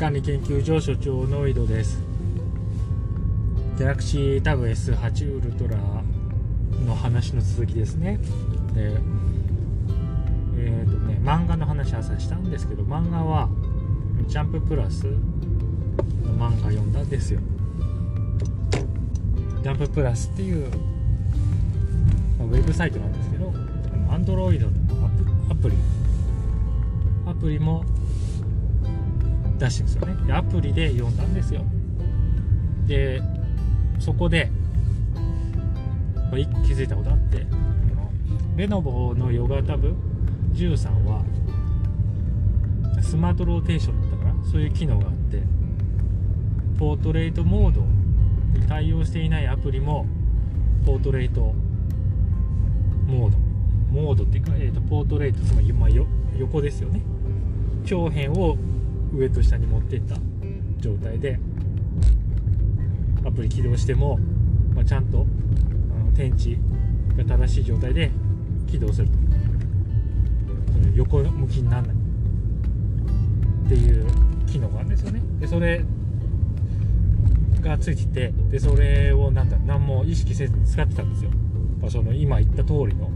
管理研究所所長の井戸です。ギャラクシータブ S8 ウルトラの話の続きですね。でえっ、ー、とね漫画の話朝したんですけど漫画はジャンププラスの漫画読んだんですよ。ジャンププラスっていう、ウェブサイトなんですけどアンドロイドのアプリ。アプリも出してるんですよね。アプリで読んだんですよ。でそこで気づいたことあってレノボのヨガタブ13はスマートローテーションだったからそういう機能があってポートレートモードに対応していないアプリもポートレートモード。モードっていうか、えーと、ポートレートつまり、まあ、横ですよね。長辺を上と下に持っていった状態でアプリ起動しても、まあ、ちゃんとあの天地が正しい状態で起動すると。横向きにならない。っていう機能があるんですよね。でそれがついててでそれをなんだ何も意識せずに使ってたんですよ、まあ、その今言った通りの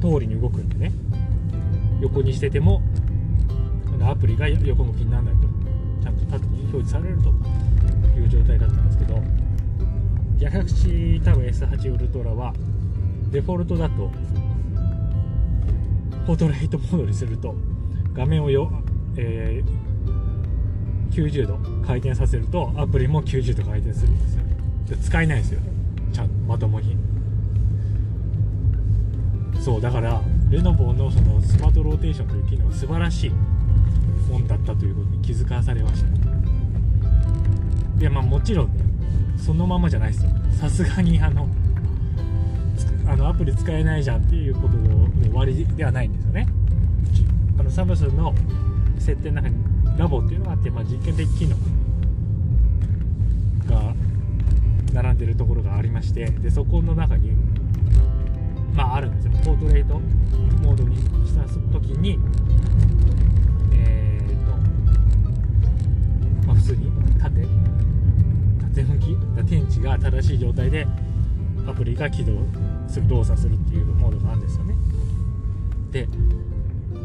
通りに動くんでね。横にしててもアプリが横向きにならないとちゃんと縦に表示されるという状態だったんですけどギャラクシー多分 S8 ウルトラはデフォルトだとポートレートモードにすると画面をよ、えー、90度回転させるとアプリも90度回転するんですよ。で使えないですよ。ちゃんとまともに。そうだからレノボのそのスマートローテーションという機能は素晴らしい。もんだったということに気づかされました。いやまあもちろんねそのままじゃないですよ。さすがにあのあのアプリ使えないじゃんっていうことの終わりではないんですよね。あのサムスンの設定の中にラボっていうのがあって、まあ、実験的機能が並んでるところがありましてでそこの中にまああるんですよ。ポートレートモードにした時に通に縦縦向き天地が正しい状態でアプリが起動する動作するっていうモードがあるんですよね。で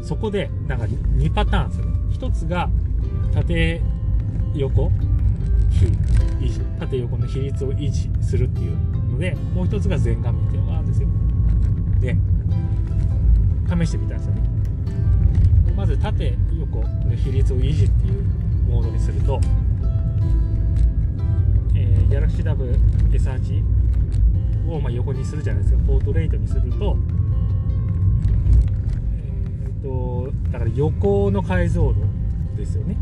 そこでなんか2パターンですよね。1つが縦横比維持。縦横の比率を維持するっていうのでもう1つが全画面っていうのがあるんですよ。で試してみたんですよね。まず縦横の比率を維持っていうモードにすると、えー、GalaxyWS8 をまあ横にするじゃないですか。ポートレートにするとえっ、ー、とだから横の解像度ですよね。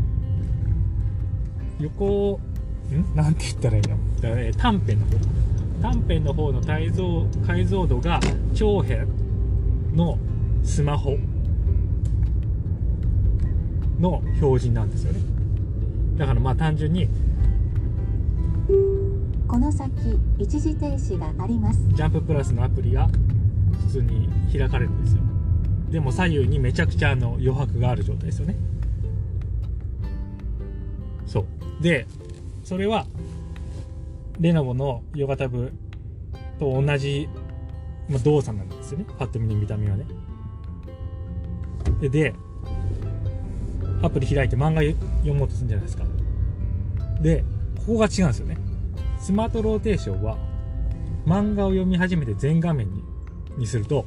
横ん？なんて言ったらいいの？だから、ね、短辺の方。短辺の方の解像解像度が長辺のスマホの表示なんですよね。だからまあ単純にこの先一時停止があります。ジャンププラスのアプリが普通に開かれるんですよ。でも左右にめちゃくちゃの余白がある状態ですよね。そう。でそれはレノボのヨガタブと同じ、まあ、動作なんですよね。パッと見の見た目はね。ででアプリ開いて漫画読もうとするんじゃないですか。でここが違うんですよね。スマートローテーションは漫画を読み始めて全画面ににすると、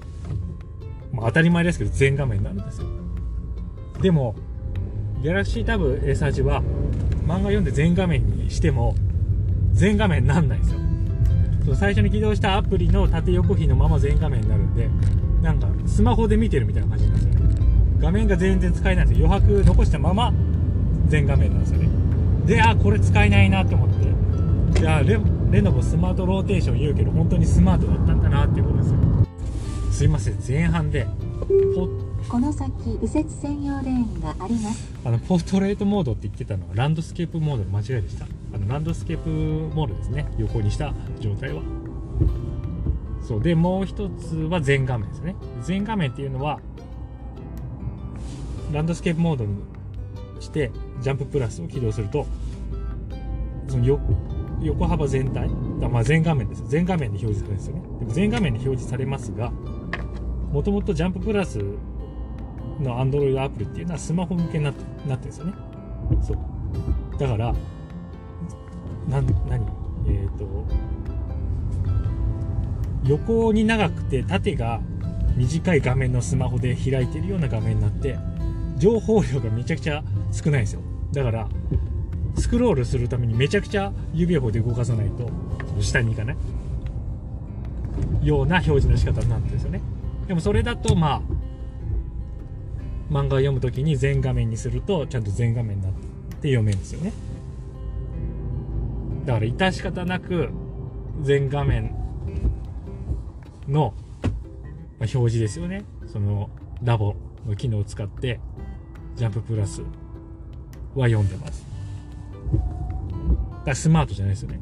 まあ、当たり前ですけど全画面になるんですよ。でも Galaxy Tab S8 は漫画読んで全画面にしても全画面になんないんですよ。そう最初に起動したアプリの縦横比のまま全画面になるんでなんかスマホで見てるみたいな感じなんですよね。画面が全然使えないんですよ。余白残したまま全画面なんですよね。であこれ使えないなと思って。じゃあレレノボスマートローテーション言うけど本当にスマートだったんだなっていうことですよ。すいません前半でポこの先右折専用レーンがあります。あのポートレートモードって言ってたのはランドスケープモードの間違いでした。あのランドスケープモードですね。横にした状態は。そう。でもう一つは全画面ですね。全画面っていうのはランドスケープモードにしてジャンププラスを起動するとその横横幅全体だまあ全画面です全画面に表示されるんですよね。でも全画面に表示されますがもともとジャンププラスの Android アプリっていうのはスマホ向けになってなってるんですよね。そう。だからな何？えっ、と横に長くて縦が短い画面のスマホで開いてるような画面になって情報量がめちゃくちゃ少ないんですよ。だからスクロールするためにめちゃくちゃ指をで動かさないと下に行かない。ような表示の仕方になってるんですよね。でもそれだとまあ漫画を読むときに全画面にするとちゃんと全画面になって読めるんですよね。だから致し方なく全画面の表示ですよね。そのラボの機能を使ってジャンププラスは読んでます。だスマートじゃないですよね。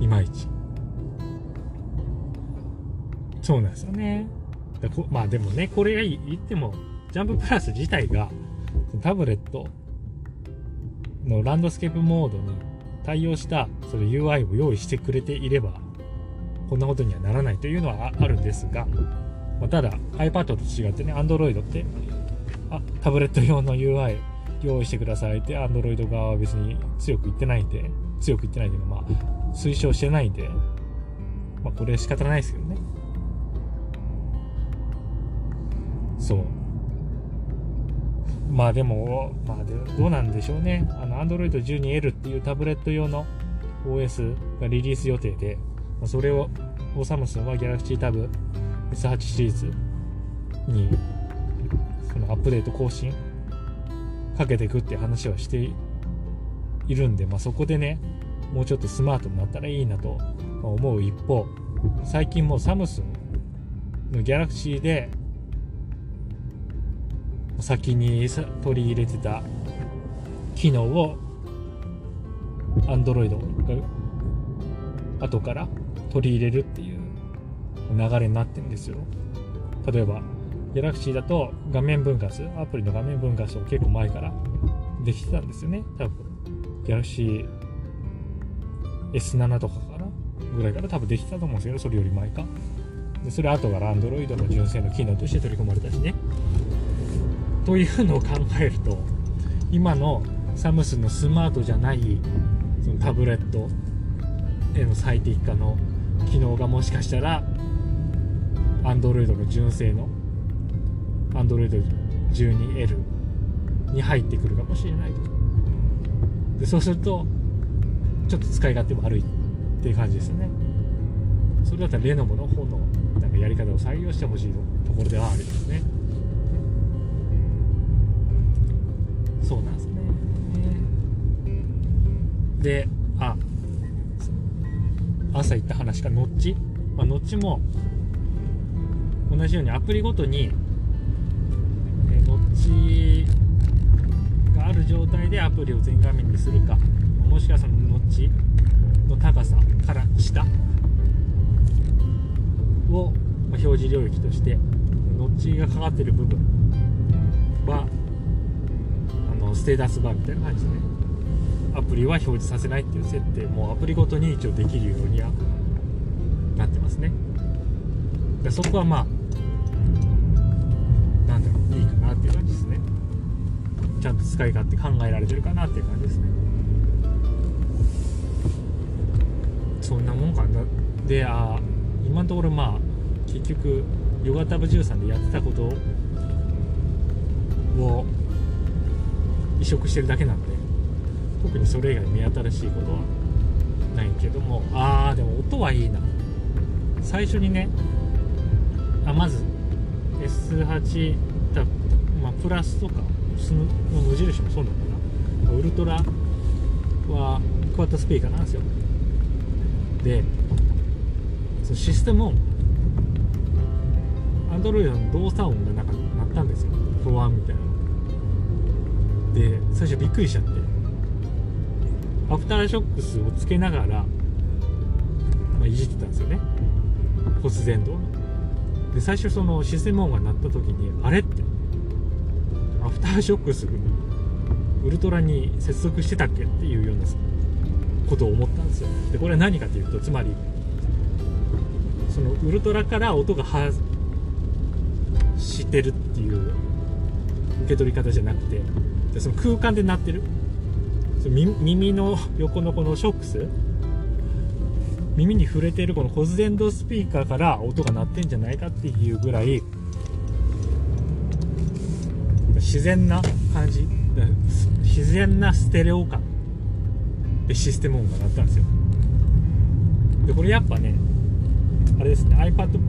いまいち。そうなんですよね。だこまあでもねこれが言ってもジャンププラス自体がタブレットのランドスケープモードに対応したその UI を用意してくれていればこんなことにはならないというのはああるんですが、まあ、ただ iPad と違ってね Android ってあタブレット用の UI 用意してくださいって Android 側は別に強く言ってないんで強く言ってないけどまあ推奨してないんでまあこれは仕方ないですけどねそうまあでも、まあでどうなんでしょうね。あの、Android 12L っていうタブレット用の OS がリリース予定で、それを、サムスンは Galaxy Tab S8 シリーズに、そのアップデート更新かけていくっていう話はしているんで、まあそこでね、もうちょっとスマートになったらいいなと思う一方、最近もうサムスンの Galaxy で先に取り入れてた機能を Android が後から取り入れるっていう流れになってるんですよ。例えば Galaxy だと画面分割アプリの画面分割を結構前からできてたんですよね。多分 Galaxy S7 とかかなぐらいから多分できてたと思うんですけどそれより前か。でそれ後から Android の純正の機能として取り込まれたしね。というのを考えると今のサムスンのスマートじゃないそのタブレットへの最適化の機能がもしかしたら Android の純正の Android12L に入ってくるかもしれないでそうするとちょっと使い勝手悪いっていう感じですよね。それだったらレノボの方のなんかやり方を採用してほしいところではありますね。そうなんですね。であ朝言った話か。ノッチ、まあ、ノッチも同じようにアプリごとにでアプリを全画面にするか。もしくはそのノッチの高さから下。を表示領域としてノッチがかかってる部分はあのステータスバーみたいな感じでね。アプリは表示させないっていう設定。もアプリごとに一応できるようにはなってますね。でそこはまあなんだろういいかなっていう感じですね。ちゃんと使い勝手考えられてるかなっていう感じですね。そんなもんかな。であ今のところまあ結局ヨガタブ13でやってたことを移植してるだけなんで特にそれ以外目新しいことはないけども。あーでも音はいいな。最初にねあまず S8 だ、まあ、プラスとかその無印もそうなのかな。ウルトラはクワッドスピーカーなんですよ。でそのシステム音。Android の動作音がなんか鳴ったんですよ。不安みたいな。で最初びっくりしちゃって。アフターショックスをつけながら、まあ、いじってたんですよね。骨伝導ので最初そのシステム音が鳴った時にあれって。フターショックスウルトラに接続してたっけっていうようなことを思ったんですよでこれは何かというとつまりそのウルトラから音が発してるっていう受け取り方じゃなくてでその空間で鳴ってるその耳の横のこのショックス耳に触れてるこの骨伝導スピーカーから音が鳴ってんじゃないかっていうぐらい自然な感じ。自然なステレオ感でシステム音が鳴ったんですよ。でこれやっぱねあれですね iPad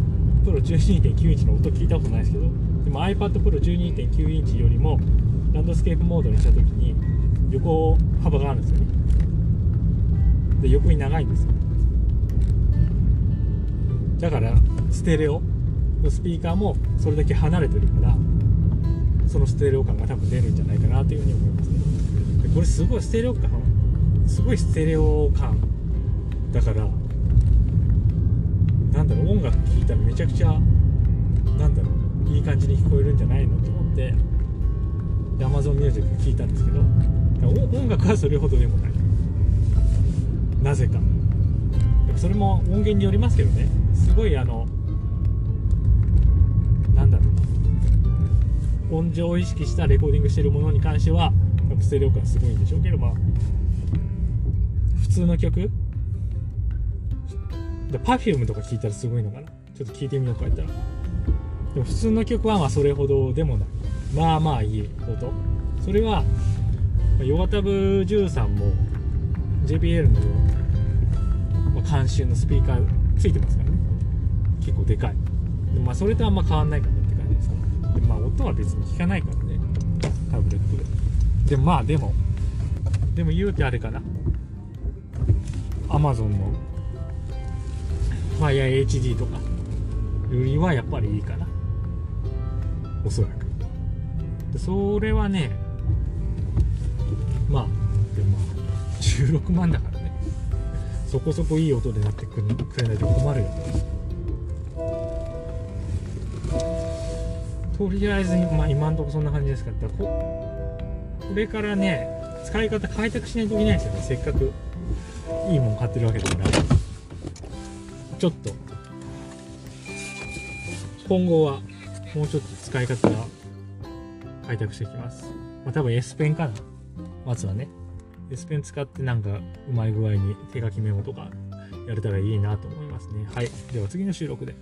Pro 12.9インチの音聞いたことないですけどでも iPad Pro 12.9インチよりもランドスケープモードにした時に横幅があるんですよね。で横に長いんですよ。だからステレオのスピーカーもそれだけ離れてるからそのステレオ感が多分出るんじゃないかなというふうに思いますね。でこれすごいステレオ感すごいステレオ感だからなんだろう音楽聴いたらめちゃくちゃなんだろういい感じに聞こえるんじゃないのと思って Amazon Music 聞いたんですけど音楽はそれほどでもない。なぜか。でもそれも音源によりますけどね。すごいあの音情を意識したレコーディングしてるものに関してはやっぱステレオ感すごいんでしょうけどまあ普通の曲。で Perfume とか聞いたらすごいのかな。ちょっと聞いてみようか言ったら。でも普通の曲はまあそれほどでもない。まあまあいい音。それはヨガタブ13も JBL の、まあ、監修のスピーカーついてますからね。結構でかい。まあそれとあんま変わんないかな。って感じですかでまあ音は別に聞かないからね。タブレットで。でもまあでも。でも言うてあれかな。Amazon の。FireHD とか。よりはやっぱりいいかな。おそらく。それはねまあでも16万だからね。そこそこいい音でなってくれくれないと困るよとりあえず、まあ、今んとこそんな感じですからこれからね使い方開拓しないといけないですよね。せっかくいいもん買ってるわけだから。ちょっと。今後はもうちょっと使い方が開拓していきます、まあ、多分 S ペンかな。まずはね。S ペン使ってなんかうまい具合に手書きメモとかやれたらいいなと思いますね。はい。では次の収録で。